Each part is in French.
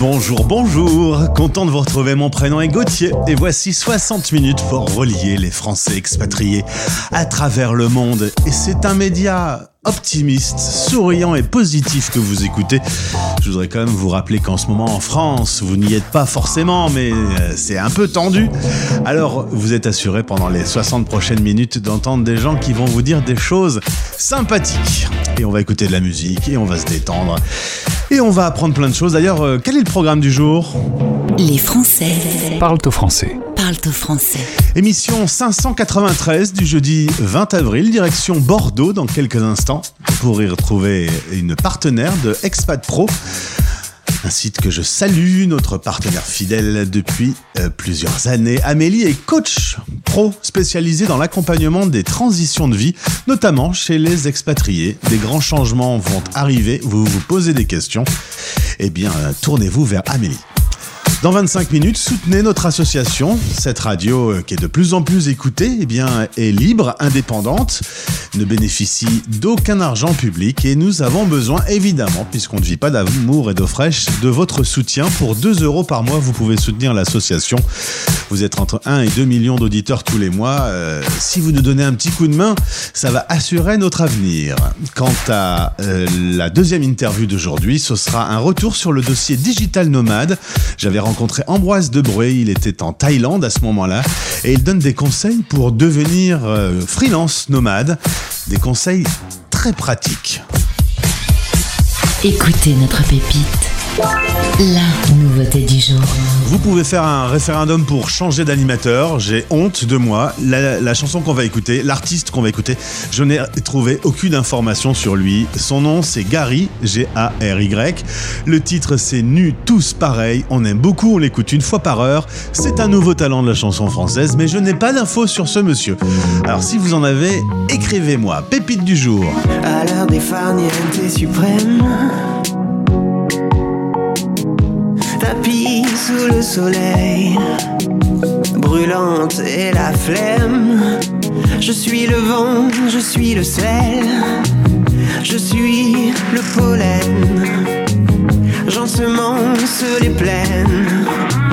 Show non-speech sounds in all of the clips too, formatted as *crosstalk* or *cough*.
Bonjour, bonjour, content de vous retrouver, mon prénom est Gauthier et voici 60 minutes pour relier les Français expatriés à travers le monde et c'est un média optimiste, souriant et positif que vous écoutez. Je voudrais quand même vous rappeler qu'en ce moment en France, vous n'y êtes pas forcément, mais euh, c'est un peu tendu. Alors, vous êtes assuré pendant les 60 prochaines minutes d'entendre des gens qui vont vous dire des choses sympathiques. Et on va écouter de la musique et on va se détendre. Et on va apprendre plein de choses. D'ailleurs, euh, quel est le programme du jour? Les Français Parle au français. parlent au français. Émission 593 du jeudi 20 avril, direction Bordeaux dans quelques instants, pour y retrouver une partenaire de Expat Pro. Un site que je salue, notre partenaire fidèle depuis euh, plusieurs années. Amélie est coach pro spécialisée dans l'accompagnement des transitions de vie, notamment chez les expatriés. Des grands changements vont arriver, vous vous posez des questions. Eh bien, tournez-vous vers Amélie. Dans 25 minutes, soutenez notre association. Cette radio, euh, qui est de plus en plus écoutée, eh bien, est libre, indépendante, ne bénéficie d'aucun argent public et nous avons besoin, évidemment, puisqu'on ne vit pas d'amour et d'eau fraîche, de votre soutien. Pour 2 euros par mois, vous pouvez soutenir l'association. Vous êtes entre 1 et 2 millions d'auditeurs tous les mois. Euh, si vous nous donnez un petit coup de main, ça va assurer notre avenir. Quant à euh, la deuxième interview d'aujourd'hui, ce sera un retour sur le dossier Digital Nomade. J'avais rencontré Ambroise Debré, il était en Thaïlande à ce moment-là, et il donne des conseils pour devenir euh, freelance nomade, des conseils très pratiques. Écoutez notre pépite. La nouveauté du jour. Vous pouvez faire un référendum pour changer d'animateur. J'ai honte de moi. La, la chanson qu'on va écouter, l'artiste qu'on va écouter, je n'ai trouvé aucune information sur lui. Son nom, c'est Gary, G-A-R-Y. Le titre, c'est Nu, tous pareils. On aime beaucoup, on l'écoute une fois par heure. C'est un nouveau talent de la chanson française, mais je n'ai pas d'infos sur ce monsieur. Alors, si vous en avez, écrivez-moi. Pépite du jour. à l'heure des farnientes suprêmes. Sous le soleil, brûlante et la flemme. Je suis le vent, je suis le sel, je suis le pollen. J'ensemence les plaines.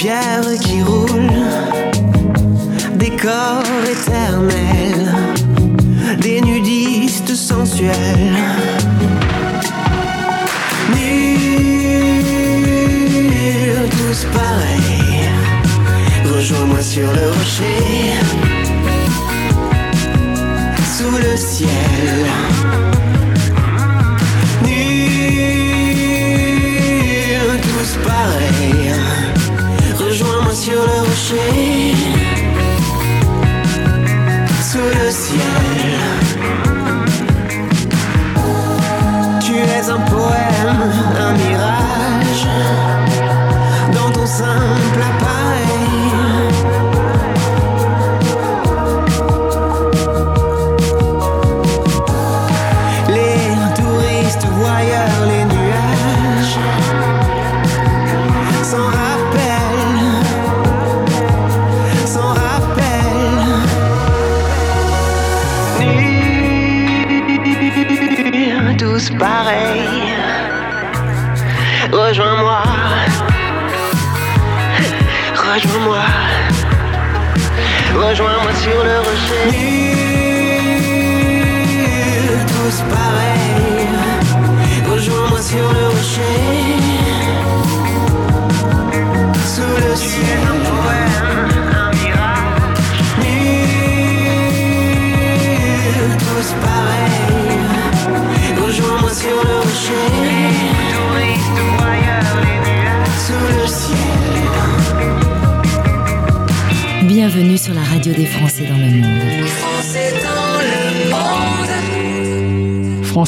pierre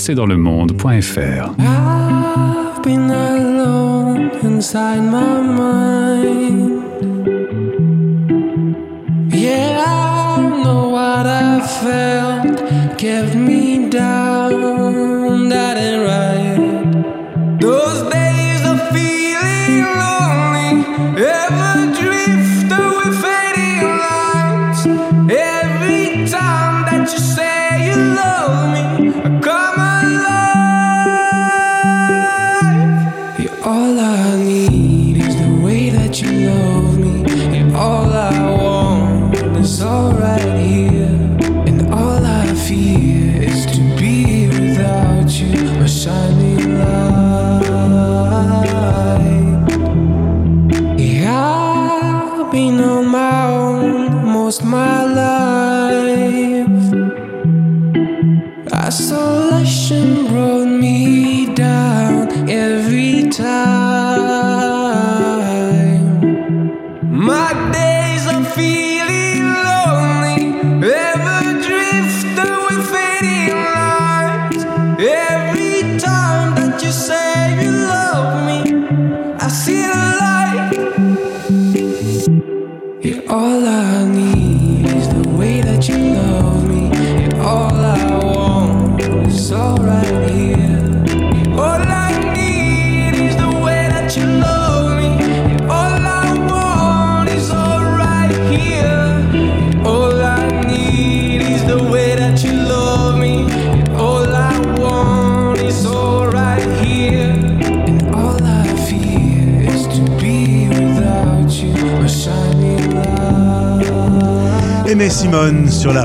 Français dans le monde.fr I've been alone inside my mind.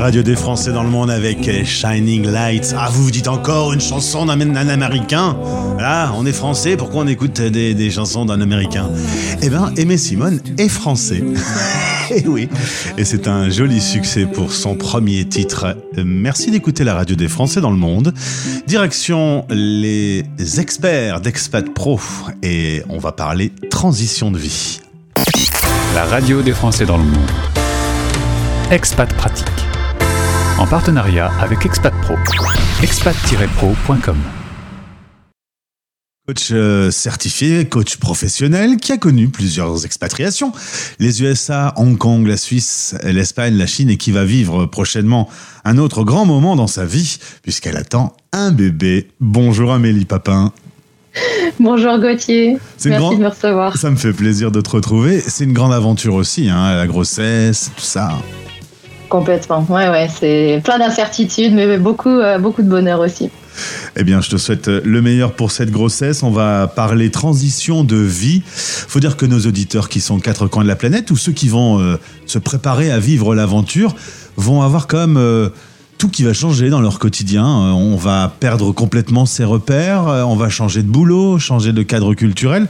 Radio des Français dans le monde avec Shining Lights. Ah, vous vous dites encore une chanson d'un américain? Là, on est français, pourquoi on écoute des, chansons d'un américain? Eh ben, Aimé Simone est français. *laughs* Et oui, et c'est un joli succès pour son premier titre. Merci d'écouter la radio des Français dans le monde. Direction les experts d'Expat Pro et on va parler transition de vie. La radio des Français dans le monde. Expat Pratique. En partenariat avec Expat Pro. expat-pro.com. Coach euh, certifié, coach professionnel qui a connu plusieurs expatriations. Les USA, Hong Kong, la Suisse, l'Espagne, la Chine et qui va vivre prochainement un autre grand moment dans sa vie puisqu'elle attend un bébé. Bonjour Amélie Papin. Bonjour Gauthier, C'est merci grand. de me recevoir. Ça me fait plaisir de te retrouver. C'est une grande aventure aussi, hein, la grossesse, tout ça. Complètement, ouais, ouais, c'est plein d'incertitudes, mais beaucoup, euh, beaucoup de bonheur aussi. Eh bien, je te souhaite le meilleur pour cette grossesse. On va parler transition de vie. Faut dire que nos auditeurs qui sont quatre coins de la planète ou ceux qui vont euh, se préparer à vivre l'aventure vont avoir quand même euh, tout qui va changer dans leur quotidien. Euh, on va perdre complètement ses repères, euh, on va changer de boulot, changer de cadre culturel.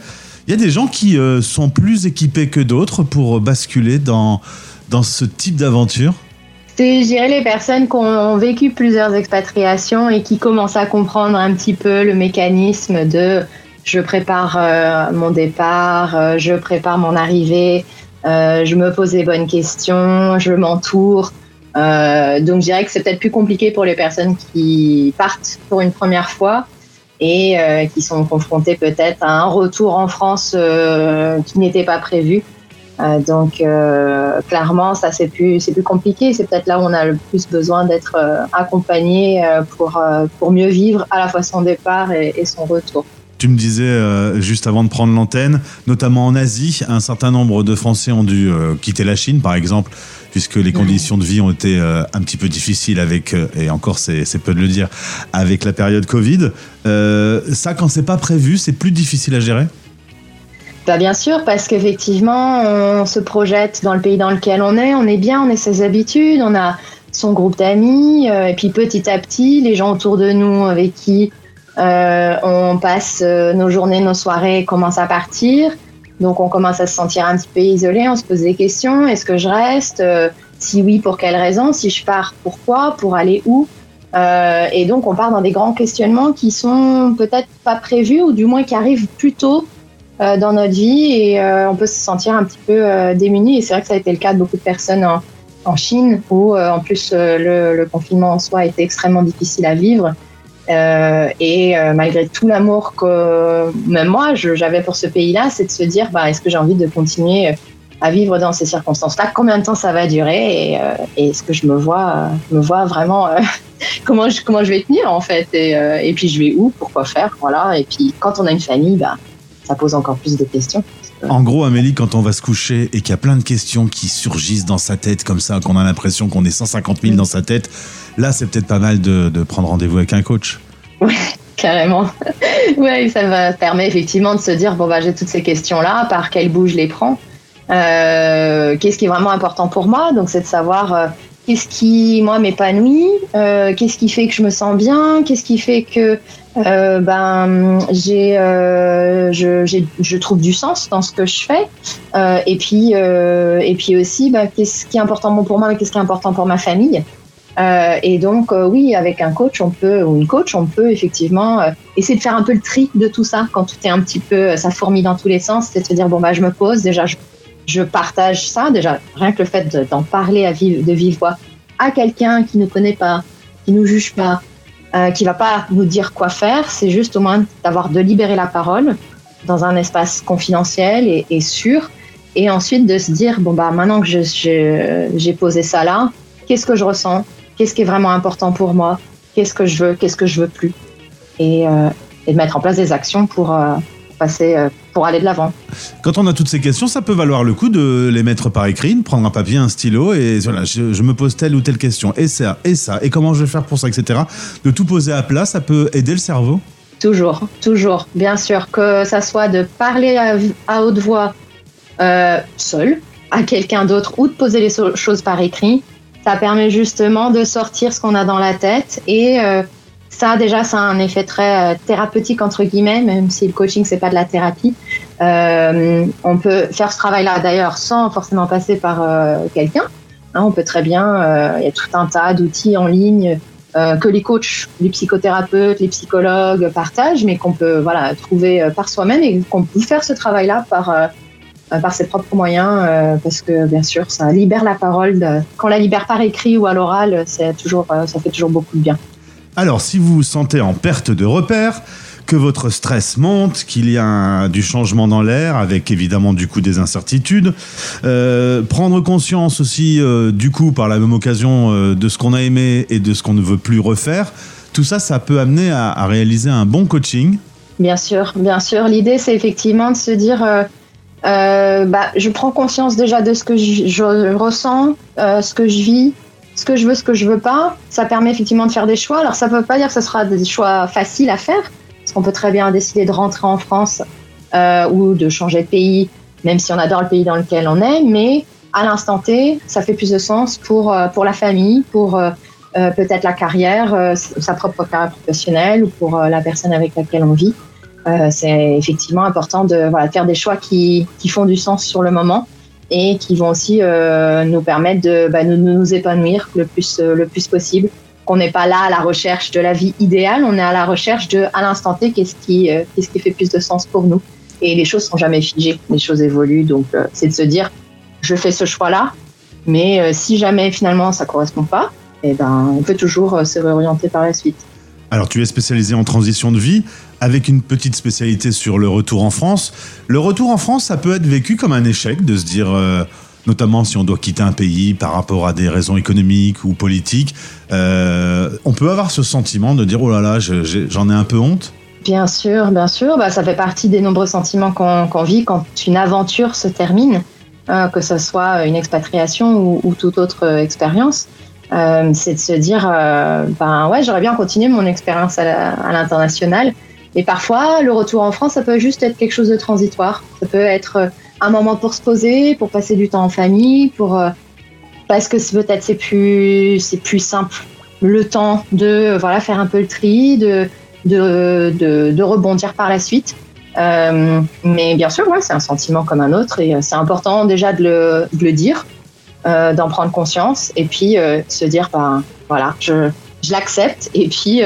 Il y a des gens qui euh, sont plus équipés que d'autres pour basculer dans, dans ce type d'aventure. C'est, je dirais, les personnes qui ont vécu plusieurs expatriations et qui commencent à comprendre un petit peu le mécanisme de je prépare euh, mon départ, euh, je prépare mon arrivée, euh, je me pose les bonnes questions, je m'entoure. Donc, je dirais que c'est peut-être plus compliqué pour les personnes qui partent pour une première fois et qui sont confrontées peut-être à un retour en France qui n'était pas prévu. Euh, donc euh, clairement, ça c'est plus c'est plus compliqué. C'est peut-être là où on a le plus besoin d'être euh, accompagné pour pour mieux vivre à la fois son départ et, et son retour. Tu me disais juste avant de prendre l'antenne, notamment en Asie, un certain nombre de Français ont dû quitter la Chine, par exemple, puisque les conditions de vie ont été un petit peu difficiles avec, et encore c'est peu de le dire, avec la période Covid. Ça, quand c'est pas prévu, c'est plus difficile à gérer? Bah, bien sûr, parce qu'effectivement, on se projette dans le pays dans lequel on est, on est bien, on a ses habitudes, on a son groupe d'amis, euh, et puis petit à petit, les gens autour de nous avec qui euh, on passe euh, nos journées, nos soirées commencent à partir. Donc on commence à se sentir un petit peu isolé, on se pose des questions, est-ce que je reste Si oui, pour quelle raison Si je pars, pourquoi Pour aller où et donc, on part dans des grands questionnements qui sont peut-être pas prévus ou du moins qui arrivent plus tôt dans notre vie et euh, on peut se sentir un petit peu euh, démuni. Et c'est vrai que ça a été le cas de beaucoup de personnes en, Chine où, euh, en plus, euh, le, confinement en soi été extrêmement difficile à vivre. Euh, et euh, malgré tout l'amour que même moi j'avais pour ce pays-là, c'est de se dire bah, est-ce que j'ai envie de continuer à vivre dans ces circonstances-là? Combien de temps ça va durer? Et, euh, est-ce que je me vois, euh, me vois vraiment euh, *laughs* comment, je, comment je vais tenir en fait? Et, euh, et puis je vais où? Pourquoi faire? Voilà. Et puis quand on a une famille, bah, ça pose encore plus de questions. En gros, Amélie, quand on va se coucher et qu'il y a plein de questions qui surgissent dans sa tête comme ça, qu'on a l'impression qu'on est 150 000 dans sa tête, là, c'est peut-être pas mal de, de prendre rendez-vous avec un coach. Carrément. *laughs* ouais, ça va permet effectivement de se dire bon bah j'ai toutes ces questions là, par quel bout je les prends Euh, Qu'est-ce qui est vraiment important pour moi? Donc c'est de savoir euh, qu'est-ce qui moi m'épanouit, euh, qu'est-ce qui fait que je me sens bien, qu'est-ce qui fait que euh, ben j'ai euh, je, je trouve du sens dans ce que je fais. Euh, et puis euh, et puis aussi bah, qu'est-ce qui est important pour moi, mais qu'est-ce qui est important pour ma famille. Euh, et donc, oui, avec un coach, on peut, ou une coach, on peut effectivement essayer de faire un peu le tri de tout ça. Quand tout est un petit peu, ça fourmille dans tous les sens, c'est de se dire, bon, bah, je me pose, déjà, je, je partage ça, déjà, rien que le fait de- d'en parler à vive, de vive voix à quelqu'un qui ne connaît pas, qui nous juge pas, euh, qui va pas nous dire quoi faire, c'est juste au moins d'avoir de libérer la parole dans un espace confidentiel et, et sûr, et ensuite de se dire, bon, bah, maintenant que j'ai posé ça là, qu'est-ce que je ressens? Qu'est-ce qui est vraiment important pour moi, qu'est-ce que je veux, qu'est-ce que je veux plus, et, euh, et de mettre en place des actions pour euh, passer, euh, pour aller de l'avant. Quand on a toutes ces questions, ça peut valoir le coup de les mettre par écrit, de prendre un papier, un stylo, et voilà, je, je me pose telle ou telle question, et ça, et ça, et comment je vais faire pour ça, etc. De tout poser à plat, ça peut aider le cerveau. Toujours, toujours, bien sûr, que ça soit de parler à, à haute voix euh, seul à quelqu'un d'autre ou de poser les so- choses par écrit, ça permet justement de sortir ce qu'on a dans la tête et euh, ça déjà ça a un effet très euh, thérapeutique entre guillemets, même si le coaching c'est pas de la thérapie. Euh, on peut faire ce travail-là d'ailleurs sans forcément passer par euh, quelqu'un. Hein, on peut très bien, il y a tout un tas d'outils en ligne que les coachs, les psychothérapeutes, les psychologues partagent, mais qu'on peut voilà trouver par soi-même et qu'on peut faire ce travail-là par par ses propres moyens, parce que bien sûr, ça libère la parole. quand on la libère par écrit ou à l'oral, toujours, ça fait toujours beaucoup de bien. Alors, si vous vous sentez en perte de repère, que votre stress monte, qu'il y a du changement dans l'air, avec évidemment du coup des incertitudes, euh, prendre conscience aussi euh, du coup par la même occasion euh, de ce qu'on a aimé et de ce qu'on ne veut plus refaire, tout ça, ça peut amener à, réaliser un bon coaching. Bien sûr, bien sûr. L'idée, c'est effectivement de se dire, bah, je prends conscience déjà de ce que je, ressens, ce que je vis, ce que je veux, ce que je veux pas. Ça permet effectivement de faire des choix. Alors, ça ne veut pas dire que ce sera des choix faciles à faire, parce qu'on peut très bien décider de rentrer en France euh, ou de changer de pays, même si on adore le pays dans lequel on est. Mais à l'instant T, ça fait plus de sens pour, euh, pour la famille, pour euh, peut-être la carrière, sa propre carrière professionnelle ou pour la personne avec laquelle on vit. C'est effectivement important de faire des choix qui, qui font du sens sur le moment et qui vont aussi euh, nous permettre de bah, nous, épanouir le plus, euh, le plus possible. Qu'on n'est pas là à la recherche de la vie idéale, on est à la recherche de, à l'instant T, qu'est-ce qui, euh, qu'est-ce qui fait plus de sens pour nous. Et les choses sont jamais figées, les choses évoluent. Donc, c'est de se dire, je fais ce choix-là, mais si jamais finalement ça correspond pas, eh ben, on peut toujours se réorienter par la suite. Alors, tu es spécialisé en transition de vie, avec une petite spécialité sur le retour en France. Le retour en France, ça peut être vécu comme un échec, de se dire, euh, notamment si on doit quitter un pays par rapport à des raisons économiques ou politiques, euh, on peut avoir ce sentiment de dire, oh là là, j'en ai un peu honte. Bien sûr, bien sûr. Bah, ça fait partie des nombreux sentiments qu'on vit quand une aventure se termine, euh, que ce soit une expatriation ou, ou toute autre expérience. C'est de se dire, ben ouais, j'aurais bien continué mon expérience à l'international. Mais parfois, le retour en France, ça peut juste être quelque chose de transitoire. Ça peut être euh, un moment pour se poser, pour passer du temps en famille, pour euh, parce que peut-être c'est plus c'est plus simple le temps de euh, voilà faire un peu le tri, de de, de, rebondir par la suite. Mais bien sûr, ouais, c'est un sentiment comme un autre et c'est important déjà de le, de le dire, d'en prendre conscience et puis euh, se dire, ben voilà, je je l'accepte et puis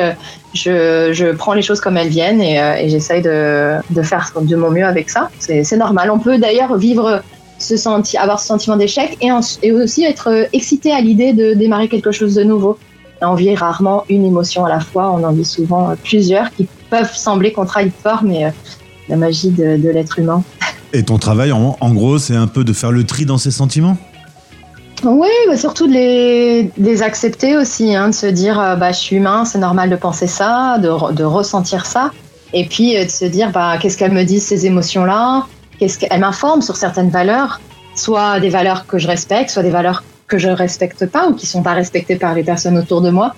je, je, prends les choses comme elles viennent et, euh, et j'essaye de, de, faire de mon mieux avec ça. C'est normal. On peut d'ailleurs vivre ce senti avoir ce sentiment d'échec et, et, aussi être excité à l'idée de démarrer quelque chose de nouveau. On vit rarement une émotion à la fois, on en vit souvent plusieurs qui peuvent sembler contradictoires, mais la magie de, de l'être humain. Et ton travail, en, en gros, c'est un peu de faire le tri dans ces sentiments? Oui, bah surtout de les, les, accepter aussi, hein, de se dire euh, bah, je suis humain, c'est normal de penser ça, de, de ressentir ça, et puis euh, de se dire bah, qu'est-ce qu'elles me disent ces émotions-là, qu'est-ce qu'elles m'informent sur certaines valeurs, soit des valeurs que je respecte, soit des valeurs que je respecte pas ou qui sont pas respectées par les personnes autour de moi,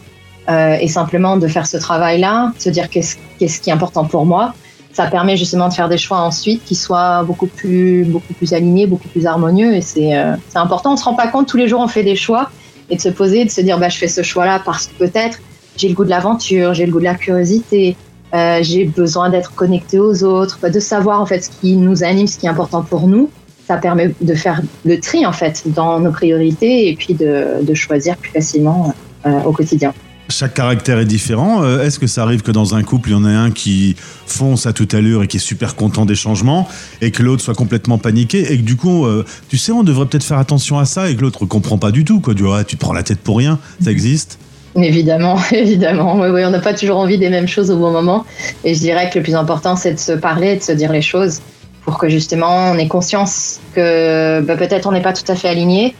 euh, et simplement de faire ce travail-là, de se dire qu'est-ce qu'est-ce qui est important pour moi, ça permet justement de faire des choix ensuite qui soient beaucoup plus, beaucoup plus alignés, beaucoup plus harmonieux. Et c'est euh, important. On se rend pas compte tous les jours, on fait des choix et de se poser, de se dire, bah, je fais ce choix-là parce que peut-être j'ai le goût de l'aventure, j'ai le goût de la curiosité, euh, j'ai besoin d'être connecté aux autres, de savoir en fait ce qui nous anime, ce qui est important pour nous. Ça permet de faire le tri en fait dans nos priorités et puis de, de choisir plus facilement euh, au quotidien chaque caractère est différent. Euh, est-ce que ça arrive que dans un couple, il y en a un qui fonce à toute allure et qui est super content des changements et que l'autre soit complètement paniqué et que du coup, euh, tu sais, on devrait peut-être faire attention à ça et que l'autre comprend pas du tout. Quoi. Du tu te prends la tête pour rien. Ça existe? Évidemment, *laughs* évidemment. Oui, oui, on n'a pas toujours envie des mêmes choses au bon moment. Et je dirais que le plus important, c'est de se parler, de se dire les choses pour que justement on ait conscience que bah, peut-être on n'est pas tout à fait aligné,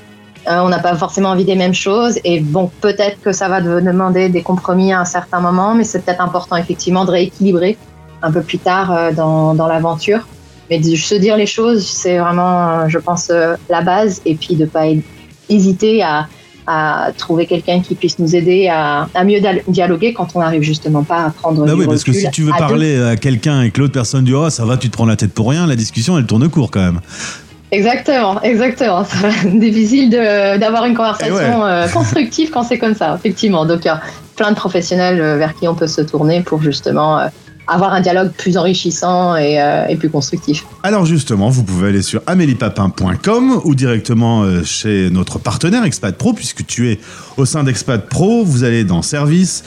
euh, on n'a pas forcément envie des mêmes choses. Et bon, peut-être que ça va demander des compromis à un certain moment, mais c'est peut-être important effectivement de rééquilibrer un peu plus tard euh, dans, dans l'aventure. Mais de se dire les choses, c'est vraiment, euh, je pense, la base. Et puis de pas hésiter à, à trouver quelqu'un qui puisse nous aider à, à, mieux dialoguer quand on n'arrive justement pas à prendre bah oui, parce que si tu veux parler à quelqu'un et que l'autre personne dit oh ça va tu te prends la tête pour rien la discussion elle tourne court quand même Exactement, exactement. C'est difficile d'avoir une conversation euh, constructive quand c'est comme ça, effectivement. Donc, il y a plein de professionnels euh, vers qui on peut se tourner pour justement euh, avoir un dialogue plus enrichissant et, et, plus constructif. Alors justement, vous pouvez aller sur améliepapin.com ou directement chez notre partenaire Expat Pro, puisque tu es au sein d'Expat Pro, vous allez dans Service,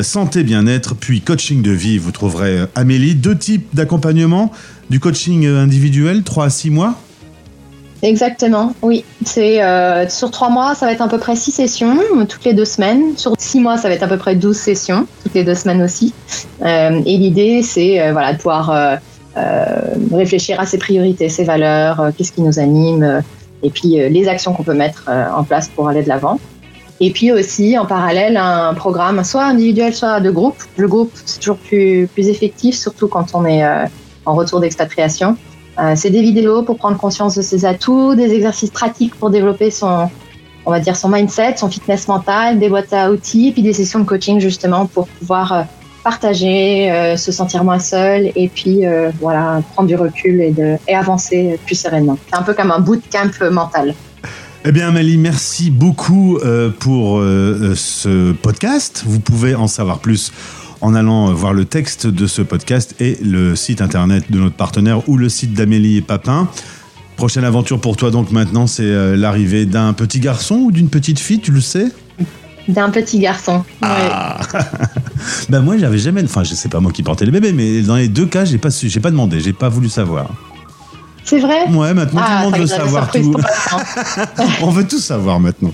Santé, Bien-être, puis Coaching de vie. Vous trouverez Amélie, deux types d'accompagnement, du coaching individuel, 3 à 6 mois Exactement, oui. C'est euh, sur trois mois, ça va être à peu près six sessions toutes les deux semaines. Sur six mois, ça va être à peu près 12 sessions toutes les deux semaines aussi. Euh, et l'idée, c'est euh, voilà de pouvoir réfléchir à ses priorités, ses valeurs, qu'est-ce qui nous anime, et puis les actions qu'on peut mettre en place pour aller de l'avant. Et puis aussi en parallèle un programme soit individuel, soit de groupe. Le groupe c'est toujours plus plus effectif, surtout quand on est en retour d'expatriation. Euh, c'est des vidéos pour prendre conscience de ses atouts, des exercices pratiques pour développer son, on va dire son mindset, son fitness mental, des boîtes à outils, puis des sessions de coaching justement pour pouvoir euh, partager, euh, se sentir moins seul et puis voilà prendre du recul et, de, et avancer plus sereinement. C'est un peu comme un bootcamp mental. Eh bien, Amélie, merci beaucoup pour ce podcast. Vous pouvez en savoir plus en allant voir le texte de ce podcast et le site internet de notre partenaire ou le site d'Amélie et Papin. Prochaine aventure pour toi donc maintenant, c'est euh, l'arrivée d'un petit garçon ou d'une petite fille, tu le sais? D'un petit garçon. Ah *laughs* Ben moi j'avais jamais, enfin je sais pas moi qui portais le bébé, mais dans les deux cas j'ai pas su, j'ai pas demandé, j'ai pas voulu savoir. C'est vrai? Ouais, maintenant tout le ah, monde veut savoir tout. *laughs* On veut tout savoir maintenant.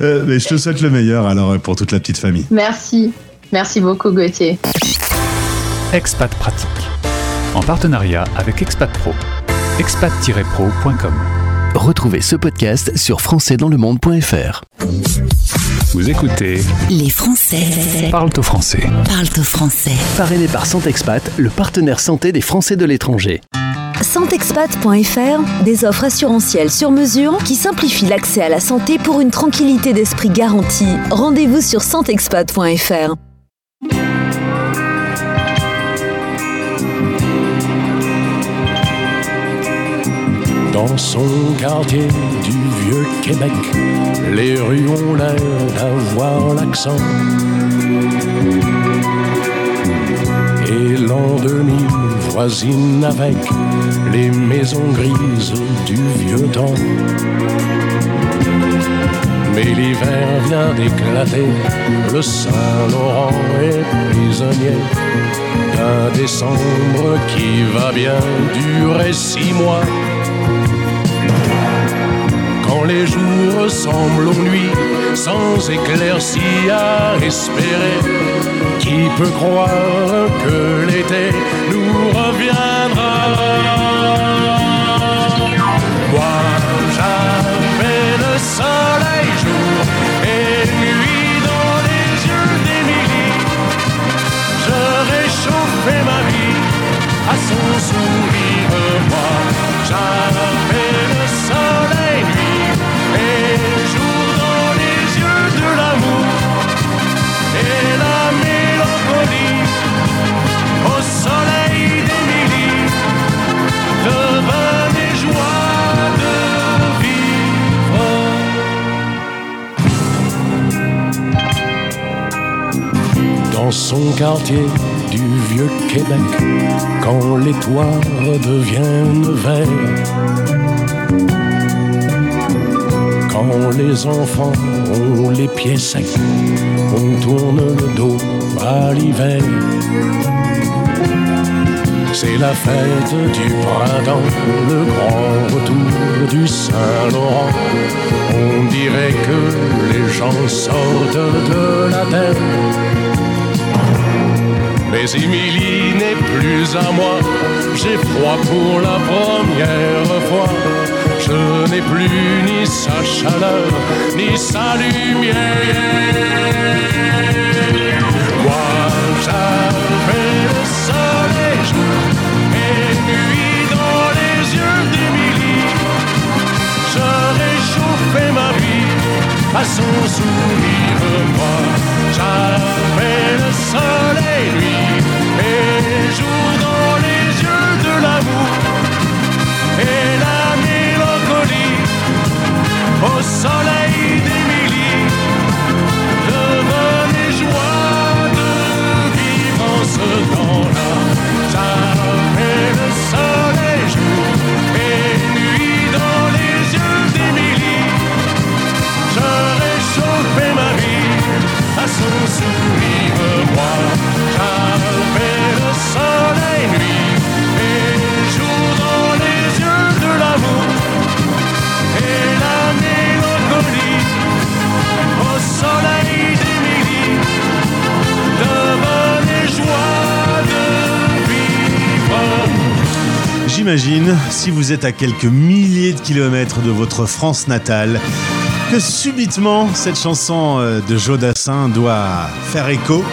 Euh, mais je te souhaite le meilleur alors pour toute la petite famille. Merci. Merci beaucoup Gauthier. Expat Pratique, en partenariat avec Expat Pro. expat-pro.com. Retrouvez ce podcast sur françaisdanslemonde.fr. Vous écoutez Les Français parlent au français. Parlent au français. Parrainé par Santexpat, le partenaire santé des Français de l'étranger. Santexpat.fr, des offres assurantielles sur mesure qui simplifient l'accès à la santé pour une tranquillité d'esprit garantie. Rendez-vous sur santexpat.fr. Dans son quartier du vieux Québec, les rues ont l'air d'avoir l'accent. Et l'an 2000 voisine avec les maisons grises du vieux temps. Mais l'hiver vient d'éclater, le Saint-Laurent est prisonnier d'un décembre qui va bien durer six mois. Quand les jours ressemblent aux nuits, sans éclaircie à espérer, qui peut croire que l'été nous reviendra à son sourire. Moi, j'avais le soleil nuit et jour dans les yeux de l'amour et la mélancolie au soleil d'Émilie. Devenait joie de vivre. Dans son quartier Québec, quand les toits redeviennent verts, quand les enfants ont les pieds secs, on tourne le dos à l'hiver. C'est la fête du printemps, le grand retour du Saint-Laurent. On dirait que les gens sortent de la terre. Mais Émilie n'est plus à moi, j'ai froid pour la première fois. Je n'ai plus ni sa chaleur, ni sa lumière. Moi, j'avais le soleil et nuit dans les yeux d'Émilie. Je réchauffais ma vie à son sourire. Moi, j'avais le soleil nuit et jour dans les yeux de l'amour. Et la mélancolie au soleil à son sourire. Moi, j'avais le soleil nuit et jour dans les yeux de l'amour et la mélancolie au soleil d'Émilie devenait joie de vivre. J'imagine, si vous êtes à quelques milliers de kilomètres de votre France natale, que subitement cette chanson euh, de Joe Dassin doit faire écho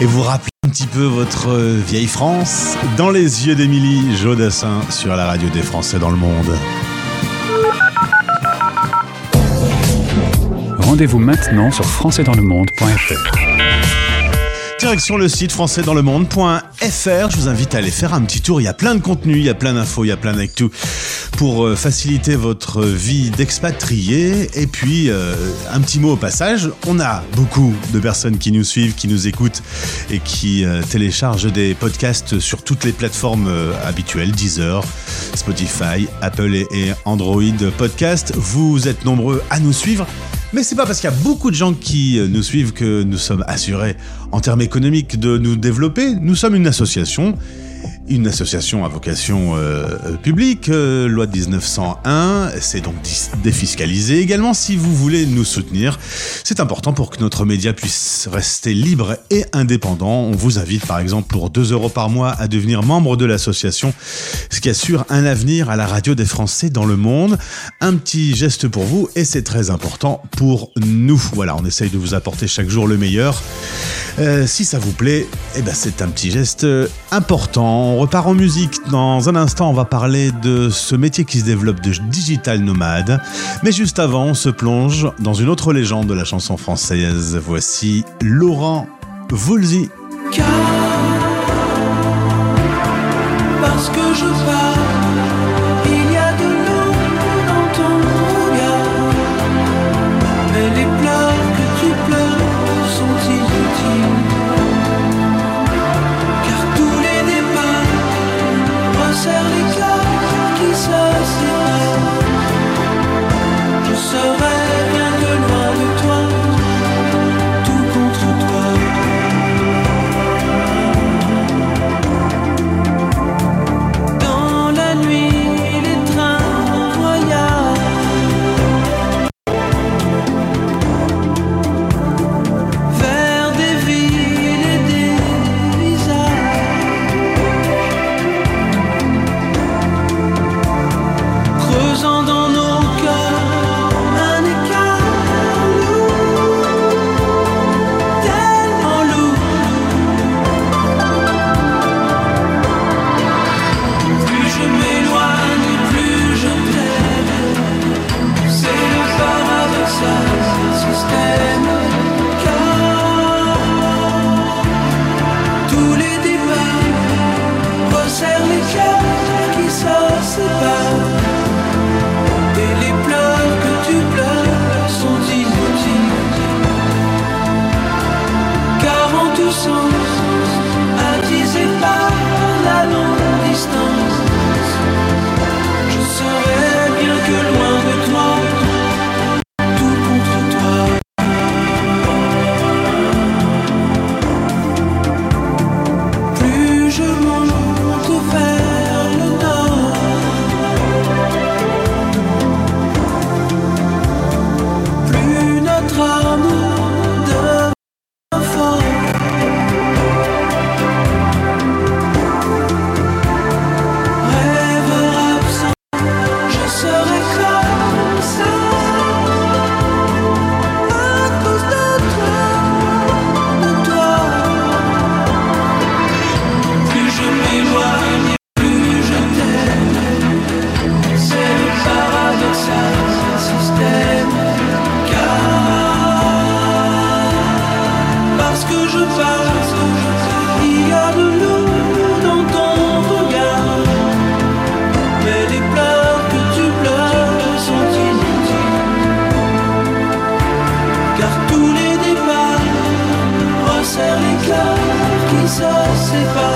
et vous rappeler un petit peu votre euh, vieille France dans les yeux d'Émilie Joe Dassin sur la radio des Français dans le monde. Rendez-vous maintenant sur françaisdanslemonde.fr. Direction le site françaisdanslemonde.fr. Je vous invite à aller faire un petit tour. Il y a plein de contenu, il y a plein d'infos, il y a plein d'actu pour euh, faciliter votre vie d'expatrié. Et puis, euh, un petit mot au passage. On a beaucoup de personnes qui nous suivent, qui nous écoutent et qui euh, téléchargent des podcasts sur toutes les plateformes habituelles, Deezer, Spotify, Apple et, et Android Podcast. Vous êtes nombreux à nous suivre. Mais c'est pas parce qu'il y a beaucoup de gens qui euh, nous suivent que nous sommes assurés en termes économiques de nous développer. Nous sommes une association, une association à vocation euh, euh, publique, euh, loi de 1901, c'est donc défiscalisé également si vous voulez nous soutenir. C'est important pour que notre média puisse rester libre et indépendant. On vous invite par exemple pour 2 euros par mois à devenir membre de l'association, ce qui assure un avenir à la radio des Français dans le monde. Un petit geste pour vous et c'est très important pour nous. Voilà, on essaye de vous apporter chaque jour le meilleur. Euh, si ça vous plaît, eh ben c'est un petit geste euh, important. On repart en musique. Dans un instant, on va parler de ce métier qui se développe de digital nomade. Mais juste avant, on se plonge dans une autre légende de la chanson française. Voici Laurent Voulzy. us if I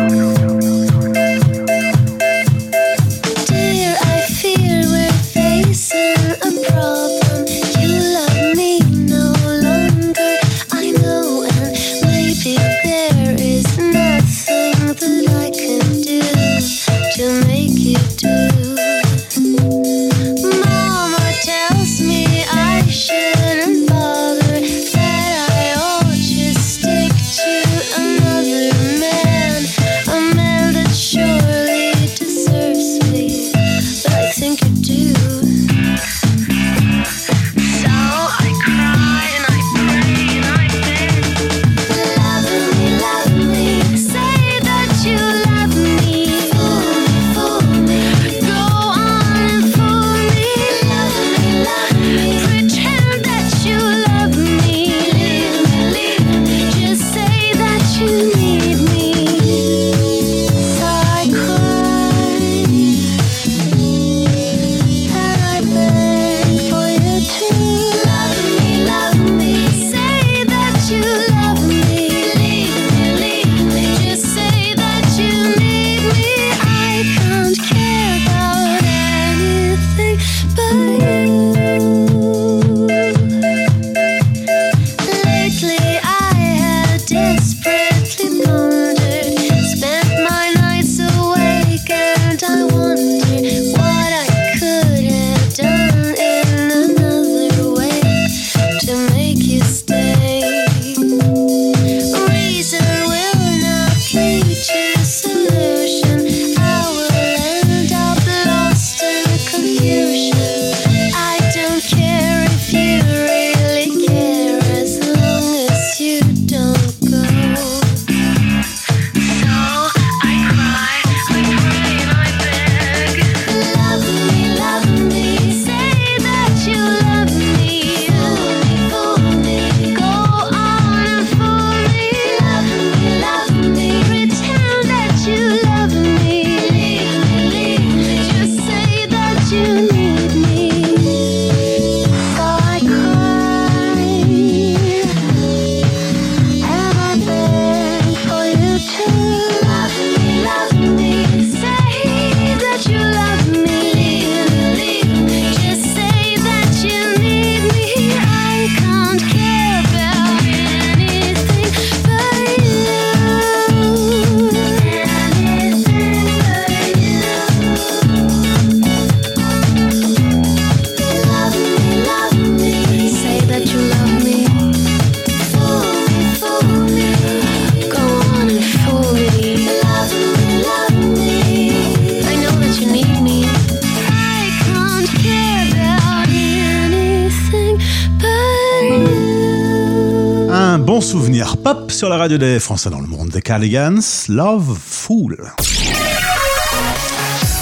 souvenir pop sur la radio des Français dans le monde de Carligans, Love Fool.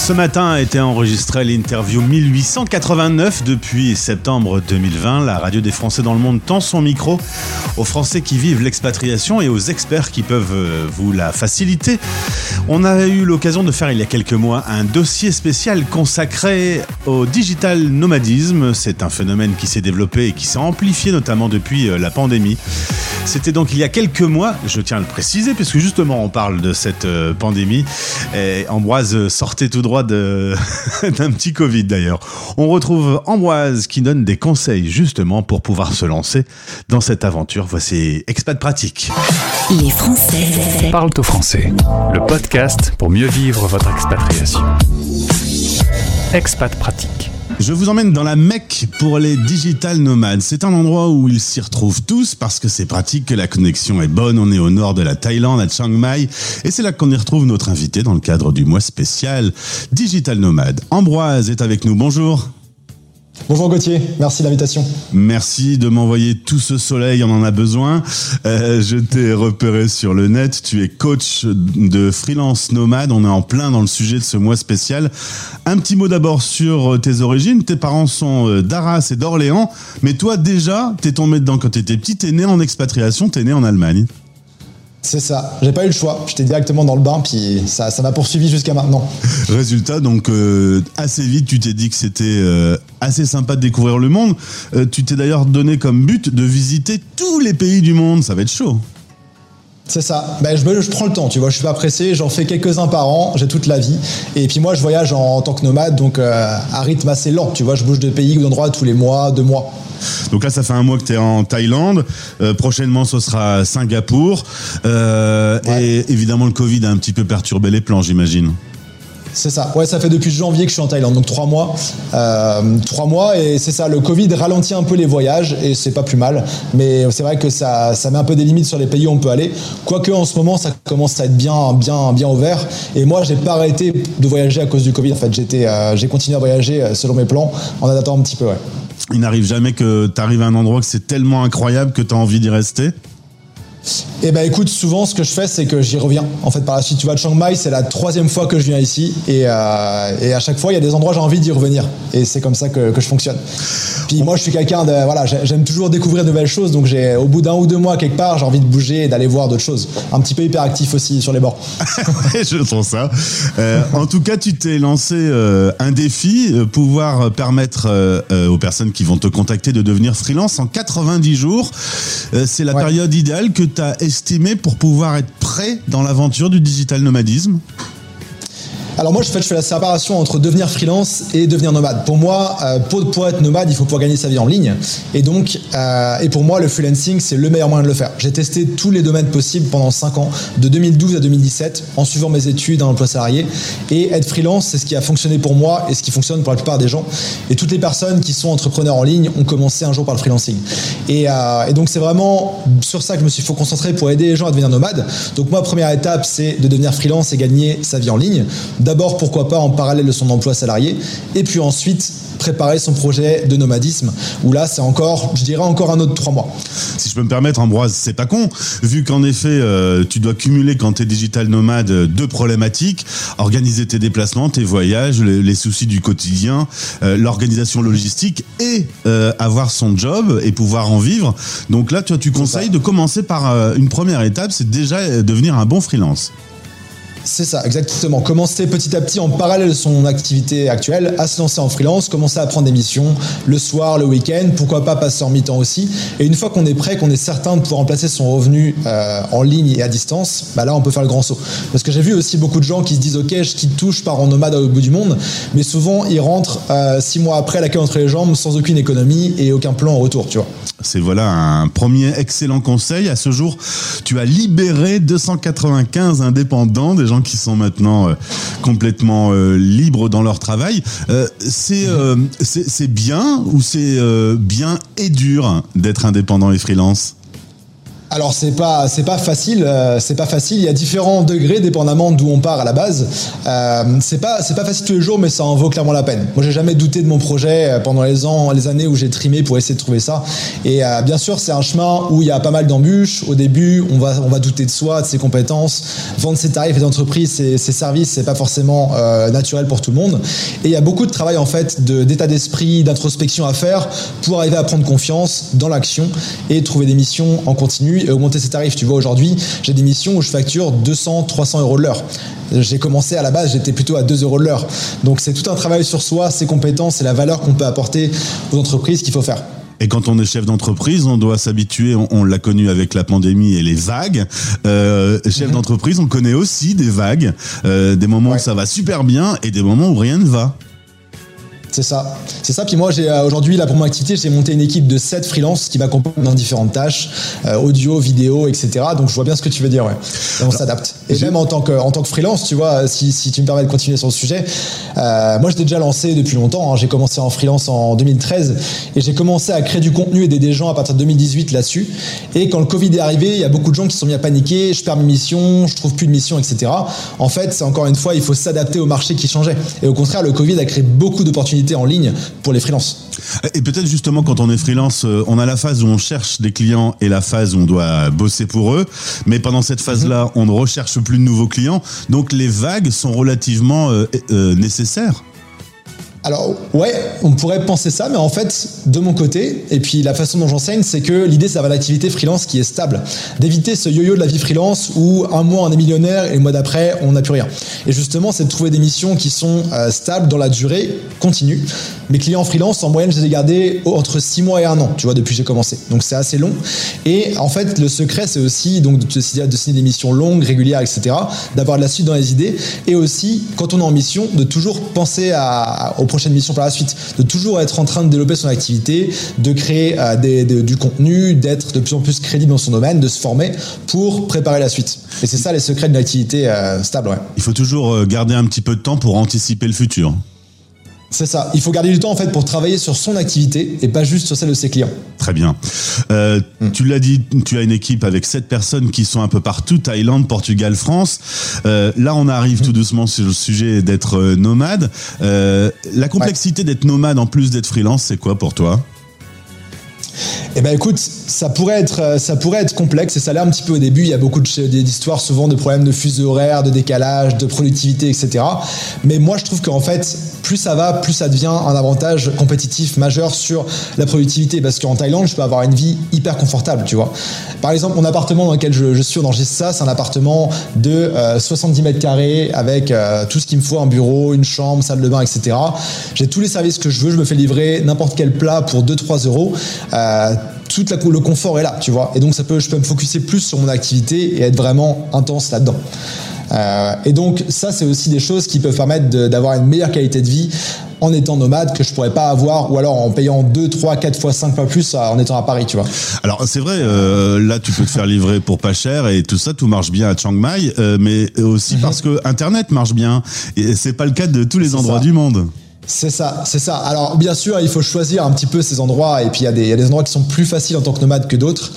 Ce matin a été enregistrée l'interview 1889 depuis septembre 2020. La radio des Français dans le monde tend son micro aux Français qui vivent l'expatriation et aux experts qui peuvent euh, vous la faciliter. On a eu l'occasion de faire il y a quelques mois un dossier spécial consacré au digital nomadisme. C'est un phénomène qui s'est développé et qui s'est amplifié notamment depuis euh, la pandémie. C'était donc il y a quelques mois, je tiens à le préciser, puisque justement on parle de cette euh, pandémie. Et Ambroise sortait tout droit *laughs* d'un petit Covid d'ailleurs. On retrouve Ambroise qui donne des conseils justement pour pouvoir se lancer dans cette aventure. Voici Expat Pratique. Les Français. Parle au français, le podcast pour mieux vivre votre expatriation. Expat pratique. Je vous emmène dans la Mecque pour les digital nomades. C'est un endroit où ils s'y retrouvent tous parce que c'est pratique, que la connexion est bonne. On est au nord de la Thaïlande, à Chiang Mai. Et c'est là qu'on y retrouve notre invité dans le cadre du mois spécial Digital Nomade. Ambroise est avec nous. Bonjour. Bonjour Gauthier, merci de l'invitation. Merci de m'envoyer tout ce soleil, on en a besoin. Euh, je t'ai repéré sur le net, tu es coach de freelance nomade, on est en plein dans le sujet de ce mois spécial. Un petit mot d'abord sur tes origines, tes parents sont euh, d'Arras et d'Orléans, mais toi déjà, t'es tombé dedans quand t'étais petit, t'es né en expatriation, t'es né en Allemagne. C'est ça, j'ai pas eu le choix, j'étais directement dans le bain, puis ça ça m'a poursuivi jusqu'à maintenant. *laughs* Résultat, donc euh, assez vite, tu t'es dit que c'était euh, assez sympa de découvrir le monde. Euh, tu t'es d'ailleurs donné comme but de visiter tous les pays du monde, ça va être chaud. C'est ça, ben, je, je prends le temps, tu vois, je suis pas pressé, j'en fais quelques-uns par an, j'ai toute la vie. Et puis moi je voyage en, en tant que nomade, donc euh, à rythme assez lent, tu vois, je bouge de pays ou d'endroits tous les mois, deux mois. Donc là, ça fait un mois que tu es en Thaïlande. Euh, prochainement, ce sera Singapour. Euh, Et évidemment, le Covid a un petit peu perturbé les plans, j'imagine. C'est ça. Ouais, ça fait depuis janvier que je suis en Thaïlande, donc trois mois. Euh, trois mois, et c'est ça. Le Covid ralentit un peu les voyages, et c'est pas plus mal. Mais c'est vrai que ça, ça met un peu des limites sur les pays où on peut aller. Quoique en ce moment, ça commence à être bien, bien, ouvert. Et moi, j'ai pas arrêté de voyager à cause du Covid. En fait, euh, j'ai continué à voyager euh, selon mes plans, en adaptant un petit peu. Il n'arrive jamais que tu arrives à un endroit que c'est tellement incroyable que tu as envie d'y rester. Eh ben écoute, souvent ce que je fais, c'est que j'y reviens. En fait, par la suite, tu vas de Chiang Mai, c'est la troisième fois que je viens ici, et, euh, et à chaque fois, il y a des endroits j'ai envie d'y revenir, et c'est comme ça que, que je fonctionne. Puis moi, je suis quelqu'un de voilà, j'ai- j'aime toujours découvrir de nouvelles choses, donc j'ai au bout d'un ou deux mois quelque part, j'ai envie de bouger et d'aller voir d'autres choses. Un petit peu hyperactif aussi sur les bords. *laughs* Je trouve ça. Euh, en tout cas, tu t'es lancé euh, un défi, pouvoir permettre aux personnes qui vont te contacter de devenir freelance en 90 jours. C'est la Ouais. période idéale que tu as estimée pour pouvoir être prêt dans l'aventure du digital nomadisme. Alors moi, je fais, je fais la séparation entre devenir freelance et devenir nomade. Pour moi, euh, pour, pour être nomade, il faut pouvoir gagner sa vie en ligne. Et donc, euh, et pour moi, le freelancing, c'est le meilleur moyen de le faire. J'ai testé tous les domaines possibles pendant 5 ans, de 2012 à 2017, en suivant mes études, un emploi salarié. Et être freelance, c'est ce qui a fonctionné pour moi et ce qui fonctionne pour la plupart des gens. Et toutes les personnes qui sont entrepreneurs en ligne ont commencé un jour par le freelancing. Et, euh, et donc, c'est vraiment sur ça que je me suis faut concentrer pour aider les gens à devenir nomades. Donc, moi, première étape, c'est de devenir freelance et gagner sa vie en ligne. D'abord, pourquoi pas en parallèle de son emploi salarié. Et puis ensuite, préparer son projet de nomadisme, où là, c'est encore, je dirais, encore un autre trois mois. Si je peux me permettre, Ambroise, c'est pas con, vu qu'en effet, euh, tu dois cumuler quand tu es digital nomade euh, deux problématiques, organiser tes déplacements, tes voyages, les, les soucis du quotidien, euh, l'organisation logistique et euh, avoir son job et pouvoir en vivre. Donc là, toi, tu conseilles de commencer par une première étape, c'est déjà devenir un bon freelance. C'est ça, exactement. Commencer petit à petit en parallèle de son activité actuelle à se lancer en freelance, commencer à prendre des missions le soir, le week-end, pourquoi pas passer en mi-temps aussi. Et une fois qu'on est prêt, qu'on est certain de pouvoir remplacer son revenu euh, en ligne et à distance, bah là on peut faire le grand saut. Parce que j'ai vu aussi beaucoup de gens qui se disent ok, je quitte tout, je pars en nomade au bout du monde, mais souvent ils rentrent euh, six mois après la queue entre les jambes sans aucune économie et aucun plan en retour, tu vois. C'est voilà un premier excellent conseil. À ce jour, tu as libéré 295 indépendants, des gens qui sont maintenant euh, complètement euh, libres dans leur travail. Euh, c'est bien ou c'est bien et dur d'être indépendant et freelance? Alors c'est pas c'est pas facile euh, c'est pas facile. Il y a différents degrés dépendamment d'où on part à la base. Euh, c'est pas c'est pas facile tous les jours mais ça en vaut clairement la peine. Moi j'ai jamais douté de mon projet euh, pendant les ans les années où j'ai trimé pour essayer de trouver ça. Et euh, bien sûr c'est un chemin où il y a pas mal d'embûches. Au début on va on va douter de soi de ses compétences. Vendre ses tarifs et d'entreprise ses, ses services c'est pas forcément naturel pour tout le monde. Et il y a beaucoup de travail en fait d'état d'esprit d'introspection à faire pour arriver à prendre confiance dans l'action et trouver des missions en continu et augmenter ses tarifs. Tu vois, aujourd'hui, j'ai des missions où je facture 200, 300 euros de l'heure. J'ai commencé à la base, j'étais plutôt à 2 euros de l'heure. Donc c'est tout un travail sur soi, ses compétences et la valeur qu'on peut apporter aux entreprises qu'il faut faire. Et quand on est chef d'entreprise, on doit s'habituer, on, on l'a connu avec la pandémie et les vagues. Euh, chef d'entreprise, on connaît aussi des vagues, euh, des moments où ça va super bien et des moments où rien ne va. C'est ça. C'est ça. Puis moi, j'ai euh, aujourd'hui, là, pour mon activité, j'ai monté une équipe de 7 freelances qui m'accompagnent dans différentes tâches, euh, audio, vidéo, etc. Donc, je vois bien ce que tu veux dire, ouais. Et on s'adapte. Et même en tant que, en tant que freelance, tu vois, si, si tu me permets de continuer sur le sujet, euh, moi, je déjà lancé depuis longtemps. hein. J'ai commencé en freelance en 2013 et j'ai commencé à créer du contenu et aider des gens à partir de 2018 là-dessus. Et quand le Covid est arrivé, il y a beaucoup de gens qui se sont mis à paniquer. Je perds mes missions, je trouve plus de missions, etc. En fait, c'est encore une fois, il faut s'adapter au marché qui changeait. Et au contraire, le Covid a créé beaucoup d'opportunités en ligne pour les freelances. Et peut-être justement quand on est freelance, euh, on a la phase où on cherche des clients et la phase où on doit bosser pour eux. Mais pendant cette phase-là, on ne recherche plus de nouveaux clients. Donc les vagues sont relativement euh, euh, nécessaires. Alors ouais, on pourrait penser ça, mais en fait, de mon côté, et puis la façon dont j'enseigne, c'est que l'idée c'est d'avoir une activité freelance qui est stable, d'éviter ce yo-yo de la vie freelance où un mois on est millionnaire et le mois d'après on n'a plus rien. Et justement, c'est de trouver des missions qui sont euh, stables dans la durée, continue. Mes clients freelance, en moyenne, je les ai gardés entre 6 mois et 1 an, tu vois, depuis que j'ai commencé. Donc c'est assez long. Et en fait, le secret, c'est aussi donc de, signer des missions longues, régulières, etc., d'avoir de la suite dans les idées, et aussi, quand on est en mission, de toujours penser à, aux prochaines missions par la suite, de toujours être en train de développer son activité, de créer euh, du contenu, d'être de plus en plus crédible dans son domaine, de se former pour préparer la suite. Et c'est ça les secrets d'une activité euh, stable. Il faut toujours euh, garder un petit peu de temps pour anticiper le futur. C'est ça. Il faut garder du temps en fait pour travailler sur son activité et pas juste sur celle de ses clients. Très bien. Euh, Tu l'as dit, tu as une équipe avec sept personnes qui sont un peu partout, Thaïlande, Portugal, France. Euh, là, on arrive tout doucement sur le sujet d'être euh, nomade. Euh, la complexité d'être nomade en plus d'être freelance, c'est quoi pour toi? Eh ben écoute, ça pourrait être, euh, ça pourrait être complexe et ça l'est un petit peu au début. Il y a beaucoup d'histoires souvent de problèmes de fuseau horaire, de décalage, de productivité, etc. Mais moi je trouve qu'en fait, plus ça va, plus ça devient un avantage compétitif majeur sur la productivité. Parce qu'en Thaïlande, je peux avoir une vie hyper confortable, tu vois. Par exemple, mon appartement dans lequel je, suis, on enregistre ça, c'est un appartement de euh, 70 mètres carrés avec euh, tout ce qu'il me faut, un bureau, une chambre, salle de bain, etc. J'ai tous les services que je veux, je me fais livrer n'importe quel plat pour 2-3 euros. Euh, tout la- le confort est là, tu vois. Et donc ça peut, je peux me focuser plus sur mon activité et être vraiment intense là-dedans. Euh, et donc ça, c'est aussi des choses qui peuvent permettre d'avoir une meilleure qualité de vie en étant nomade que je pourrais pas avoir, ou alors en payant 2, 3, 4 fois 5 fois plus euh, en étant à Paris, tu vois. Alors c'est vrai, euh, là tu peux te faire livrer pour pas cher et tout ça, tout marche bien à Chiang Mai, euh, mais aussi parce que Internet marche bien et c'est pas le cas de tous les endroits ça. du monde. C'est ça, c'est ça. Alors bien sûr, il faut choisir un petit peu ces endroits, et puis il y, a des- endroits qui sont plus faciles en tant que nomade que d'autres.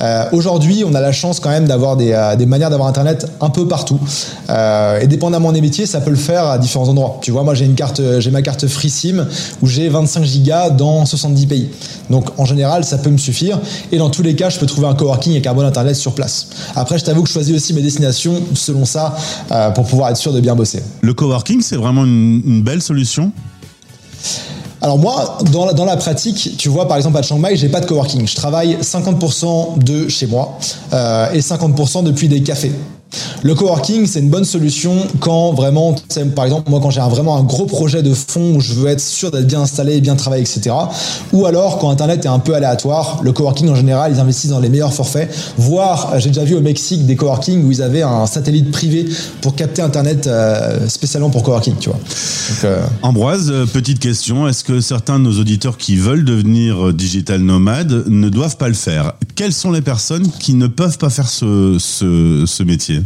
Euh, Aujourd'hui, on a la chance quand même d'avoir des, euh, manières d'avoir Internet un peu partout. Euh, et dépendamment des métiers, ça peut le faire à différents endroits. Tu vois, moi j'ai une carte, j'ai ma carte FreeSIM où j'ai 25 gigas dans 70 pays. Donc en général, ça peut me suffire. Et dans tous les cas, je peux trouver un coworking avec un bon Internet sur place. Après, je t'avoue que je choisis aussi mes destinations selon ça pour pouvoir être sûr de bien bosser. Le coworking, c'est vraiment une belle solution. Alors moi, dans la, pratique, tu vois, par exemple à Chiang Mai, j'ai pas de coworking. Je travaille 50% de chez moi euh, et 50% depuis des cafés. Le coworking, c'est une bonne solution quand vraiment, par exemple, moi quand j'ai vraiment un gros projet de fond où je veux être sûr d'être bien installé, bien travailler, etc. Ou alors quand Internet est un peu aléatoire, le coworking en général, ils investissent dans les meilleurs forfaits. Voire, euh, j'ai déjà vu au Mexique des coworking où ils avaient un satellite privé pour capter Internet euh, spécialement pour coworking, tu vois. Euh, Ambroise, petite question, est-ce que certains de nos auditeurs qui veulent devenir digital nomades ne doivent pas le faire? Quelles sont les personnes qui ne peuvent pas faire ce, ce, ce métier?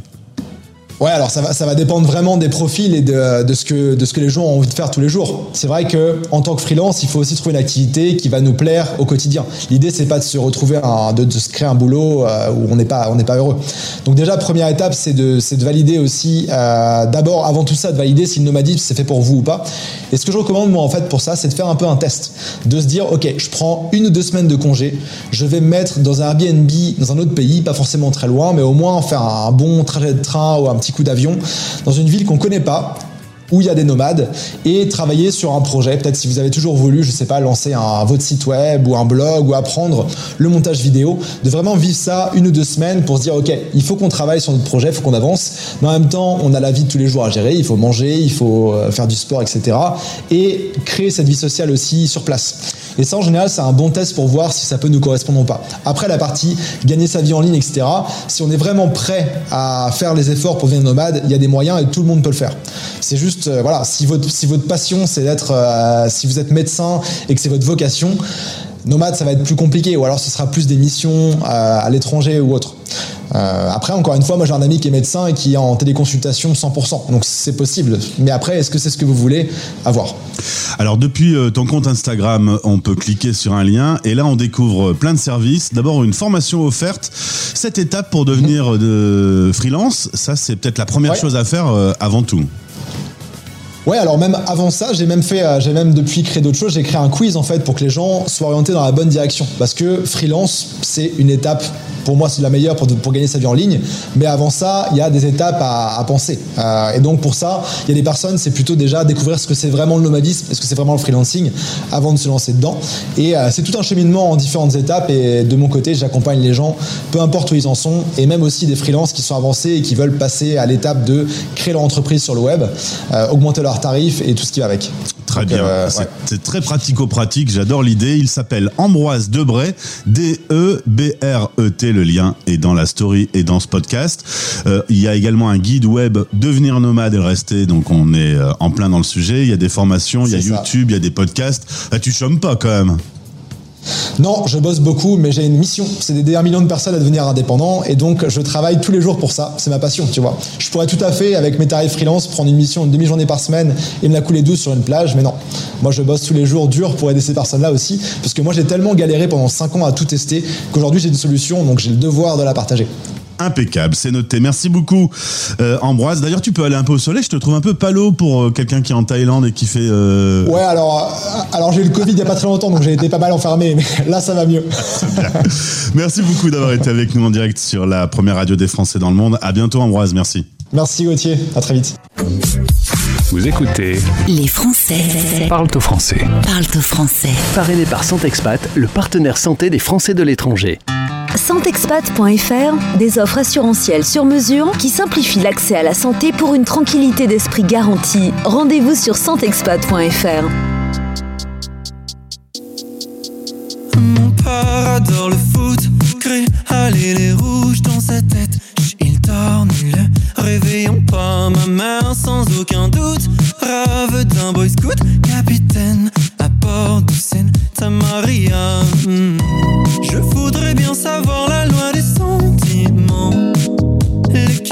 Ouais, alors ça va, ça va dépendre vraiment des profils et de, de, ce que, de ce que les gens ont envie de faire tous les jours. C'est vrai que en tant que freelance, il faut aussi trouver une activité qui va nous plaire au quotidien. L'idée, c'est pas de se retrouver, de, de se créer un boulot euh, où on n'est pas, pas heureux. Donc déjà, première étape, c'est de, de valider aussi, euh, d'abord, avant tout ça, de valider si le nomadisme c'est fait pour vous ou pas. Et ce que je recommande moi en fait pour ça, c'est de faire un peu un test, de se dire, ok, je prends une ou deux semaines de congé, je vais me mettre dans un Airbnb dans un autre pays, pas forcément très loin, mais au moins faire un bon trajet de train ou un petit coup d'avion dans une ville qu'on connaît pas où il y a des nomades et travailler sur un projet. Peut-être si vous avez toujours voulu, je sais pas, lancer un, votre site web ou un blog ou apprendre le montage vidéo, de vraiment vivre ça une ou deux semaines pour se dire, ok, il faut qu'on travaille sur notre projet, il faut qu'on avance. Mais en même temps, on a la vie de tous les jours à gérer, il faut manger, il faut euh, faire du sport, etc. Et créer cette vie sociale aussi sur place. Et ça, en général, c'est un bon test pour voir si ça peut nous correspondre ou pas. Après, la partie gagner sa vie en ligne, etc. Si on est vraiment prêt à faire les efforts pour devenir nomade, il y a des moyens et tout le monde peut le faire. C'est juste, euh, voilà, si votre, si votre passion, c'est d'être, euh, si vous êtes médecin et que c'est votre vocation, nomade, ça va être plus compliqué. Ou alors, ce sera plus des missions euh, à l'étranger ou autre. Euh, après, encore une fois, moi j'ai un ami qui est médecin et qui est en téléconsultation 100%. Donc c'est possible. Mais après, est-ce que c'est ce que vous voulez avoir? Alors depuis euh, ton compte Instagram, on peut cliquer sur un lien et là on découvre plein de services. D'abord une formation offerte. Cette étape pour devenir de freelance, ça c'est peut-être la première Ouais. chose à faire euh, avant tout. Ouais, alors même avant ça, j'ai même fait, euh, j'ai même depuis créé d'autres choses. J'ai créé un quiz en fait pour que les gens soient orientés dans la bonne direction. Parce que freelance, c'est une étape. Pour moi, c'est la meilleure pour, gagner sa vie en ligne. Mais avant ça, il y a des étapes à, penser. Euh, et donc pour ça, il y a des personnes, c'est plutôt déjà découvrir ce que c'est vraiment le nomadisme, est-ce que c'est vraiment le freelancing, avant de se lancer dedans. Et euh, c'est tout un cheminement en différentes étapes. Et de mon côté, j'accompagne les gens, peu importe où ils en sont, et même aussi des freelances qui sont avancés et qui veulent passer à l'étape de créer leur entreprise sur le web, augmenter leurs tarifs et tout ce qui va avec. Très Donc, bien, euh, c'est ouais. très pratico-pratique, j'adore l'idée. Il s'appelle Ambroise Debray, E D-E-B-R-E-T, le lien est dans la story et dans ce podcast. Euh, il y a également un guide web Devenir nomade et le rester, donc on est euh, en plein dans le sujet. Il y a des formations, il y a ça. YouTube, il y a des podcasts. Ah, tu chômes pas quand même Non, je bosse beaucoup, mais j'ai une mission. C'est d'aider un million de personnes à devenir indépendants. Et donc, je travaille tous les jours pour ça. C'est ma passion, tu vois. Je pourrais tout à fait, avec mes tarifs freelance, prendre une mission, une demi-journée par semaine et me la couler douce sur une plage. Mais non. Moi, je bosse tous les jours dur pour aider ces personnes-là aussi. Parce que moi, j'ai tellement galéré pendant 5 ans à tout tester qu'aujourd'hui, j'ai une solution. Donc, j'ai le devoir de la partager. Impeccable, c'est noté. Merci beaucoup, euh, Ambroise. D'ailleurs, tu peux aller un peu au soleil. Je te trouve un peu palo pour euh, quelqu'un qui est en Thaïlande et qui fait. euh, Ouais, alors, alors j'ai eu le Covid il n'y a pas très longtemps, donc j'ai été pas mal enfermé. Mais là, ça va mieux. Merci beaucoup d'avoir été avec nous en direct sur la première radio des Français dans le monde. À bientôt, Ambroise. Merci. Merci Gauthier. À très vite. Vous écoutez Les Français Parle au français. parlent au français. Parrainé par Santexpat, le partenaire santé des Français de l'étranger. Santexpat.fr, des offres assurantielles sur mesure qui simplifient l'accès à la santé pour une tranquillité d'esprit garantie. Rendez-vous sur santexpat.fr. Mon père adore le foot, crée aller les rouges dans sa tête. Il dort nul, réveillons pas ma mère sans aucun doute. Rave d'un boy scout, capitaine à bord du Santa Maria. Hmm. Je voudrais bien savoir la loi des sentiments. Les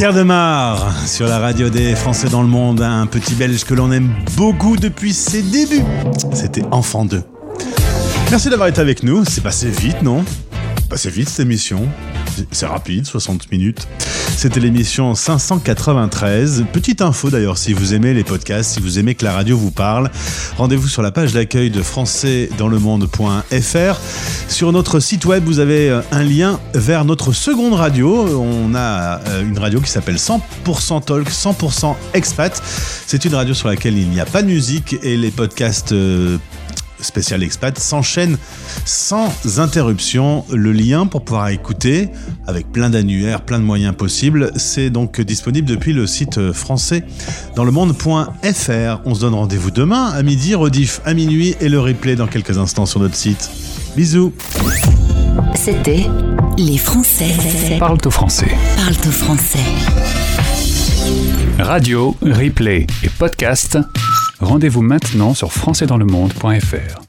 Pierre Demar sur la radio des Français dans le monde, un petit belge que l'on aime beaucoup depuis ses débuts. C'était Enfant 2. Merci d'avoir été avec nous, c'est passé vite, non? Passé vite cette émission. C'est rapide, 60 minutes. C'était l'émission 593. Petite info d'ailleurs, si vous aimez les podcasts, si vous aimez que la radio vous parle, rendez-vous sur la page d'accueil de françaisdanslemonde.fr. Sur notre site web, vous avez euh, un lien vers notre seconde radio. On a euh, une radio qui s'appelle 100% Talk, 100% Expat. C'est une radio sur laquelle il n'y a pas de musique et les podcasts euh, spécial expat s'enchaîne sans interruption. Le lien pour pouvoir écouter avec plein d'annuaires, plein de moyens possibles, c'est donc disponible depuis le site français dans le monde.fr. On se donne rendez-vous demain à midi, rediff à minuit et le replay dans quelques instants sur notre site. Bisous. C'était Les Français Parle au français. parlent au français. Radio, replay et podcast. Rendez-vous maintenant sur françaisdanslemonde.fr.